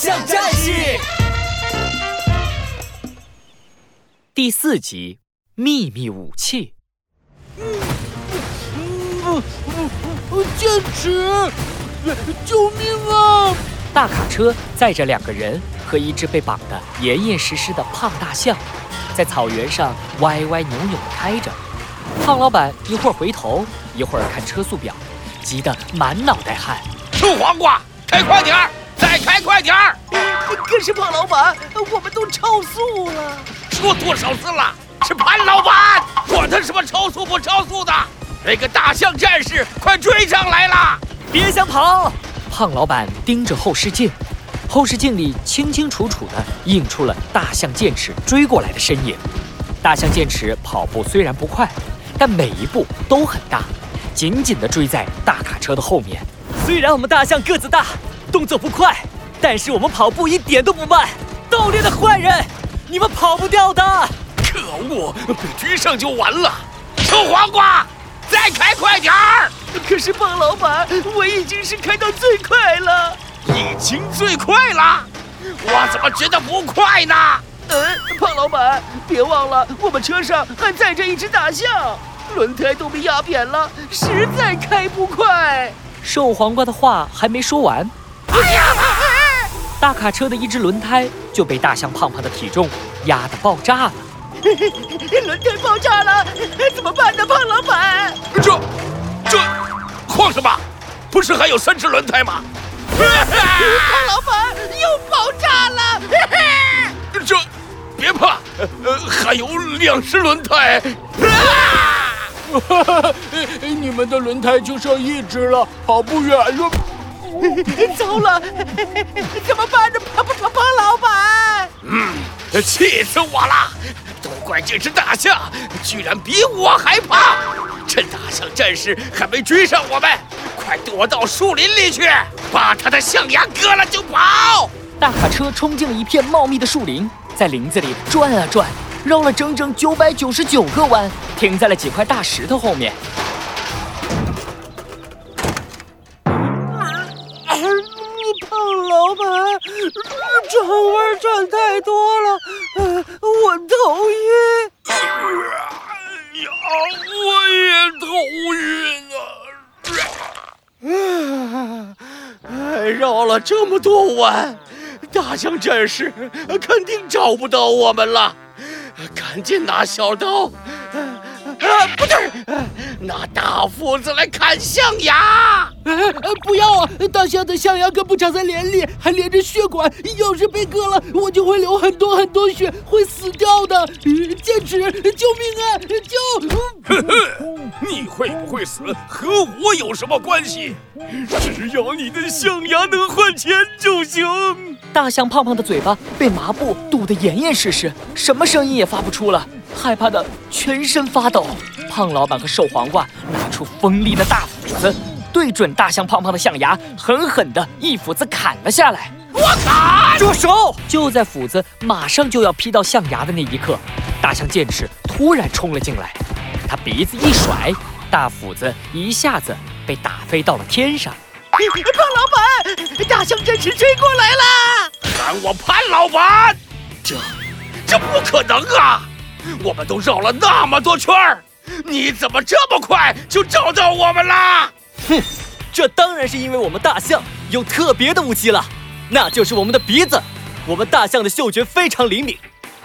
象战士》第四集《秘密武器》。剑齿，救命啊！大卡车载着两个人和一只被绑得严严实实的胖大象，在草原上歪歪扭扭地开着。胖老板一会儿回头，一会儿看车速表，急得满脑袋汗。臭黄瓜，开快点儿，再开快点儿！可是胖老板，我们都超速了。说多少次了，是潘老板，管他什么超速不超速的。那个大象战士快追上来了！别想跑！胖老板盯着后视镜，后视镜里清清楚楚地映出了大象剑齿追过来的身影。大象剑齿跑步虽然不快，但每一步都很大，紧紧地追在大卡车的后面。虽然我们大象个子大，动作不快，但是我们跑步一点都不慢。盗猎的坏人，你们跑不掉的！可恶，被追上就完了！臭黄瓜！再开快点儿！可是胖老板，我已经是开到最快了，已经最快了，我怎么觉得不快呢？嗯，胖老板，别忘了我们车上还载着一只大象，轮胎都被压扁了，实在开不快。瘦黄瓜的话还没说完，哎呀！大卡车的一只轮胎就被大象胖胖的体重压得爆炸了。轮胎爆炸了，怎么办呢，胖老板？这，这，慌什么？不是还有三只轮胎吗？胖老板又爆炸了！这，别怕，呃，还有两只轮胎。你们的轮胎就剩一只了，跑不远了。糟了，怎么办呢，胖胖胖老板？嗯，气死我了！都怪这只大象，居然比我还胖！趁大象战士还没追上我们，快躲到树林里去，把他的象牙割了就跑！大卡车冲进了一片茂密的树林，在林子里转啊转，绕了整整九百九十九个弯，停在了几块大石头后面。转弯转太多了，我头晕。呀，我也头晕啊！绕了这么多弯，大象战士肯定找不到我们了，赶紧拿小刀。啊，不对，拿大斧子来砍象牙！不要啊！大象的象牙根部长在脸里，还连着血管，要是被割了，我就会流很多很多血，会死掉的。剑齿，救命啊！救！你会不会死和我有什么关系？只要你的象牙能换钱就行。大象胖胖的嘴巴被麻布堵得严严实实，什么声音也发不出了。害怕的全身发抖，胖老板和瘦黄瓜拿出锋利的大斧子，对准大象胖胖的象牙，狠狠的一斧子砍了下来。我砍！住手！就在斧子马上就要劈到象牙的那一刻，大象剑齿突然冲了进来，他鼻子一甩，大斧子一下子被打飞到了天上。胖老板，大象剑齿追过来了！喊我潘老板？这，这不可能啊！我们都绕了那么多圈儿，你怎么这么快就找到我们啦？哼，这当然是因为我们大象有特别的武器了，那就是我们的鼻子。我们大象的嗅觉非常灵敏，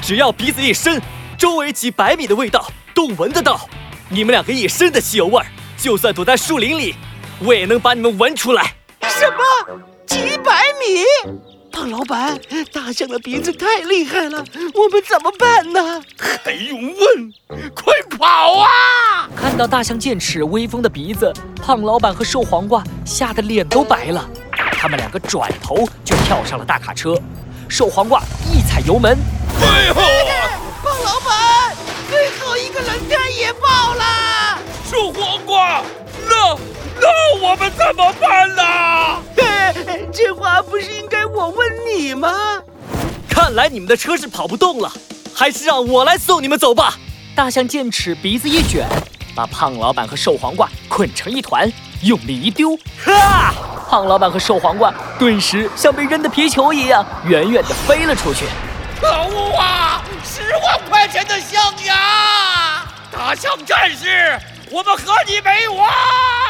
只要鼻子一伸，周围几百米的味道都闻得到。你们两个一身的汽油味儿，就算躲在树林里，我也能把你们闻出来。什么？几百米？胖老板，大象的鼻子太厉害了，我们怎么办呢？还用问？快跑啊！看到大象剑齿威风的鼻子，胖老板和瘦黄瓜吓得脸都白了。他们两个转头就跳上了大卡车，瘦黄瓜一踩油门，哎呦！胖老板，最后一个轮胎也爆了。瘦黄瓜，那那我们怎么办呢？你们看来你们的车是跑不动了还是让我来送你们走吧。大象剑齿鼻子一卷把胖老板和瘦黄瓜捆成一团用力一丢。呵胖老板和瘦黄瓜顿时像被扔的皮球一样远远的飞了出去。可恶啊十万块钱的象牙大象战士我们和你没完。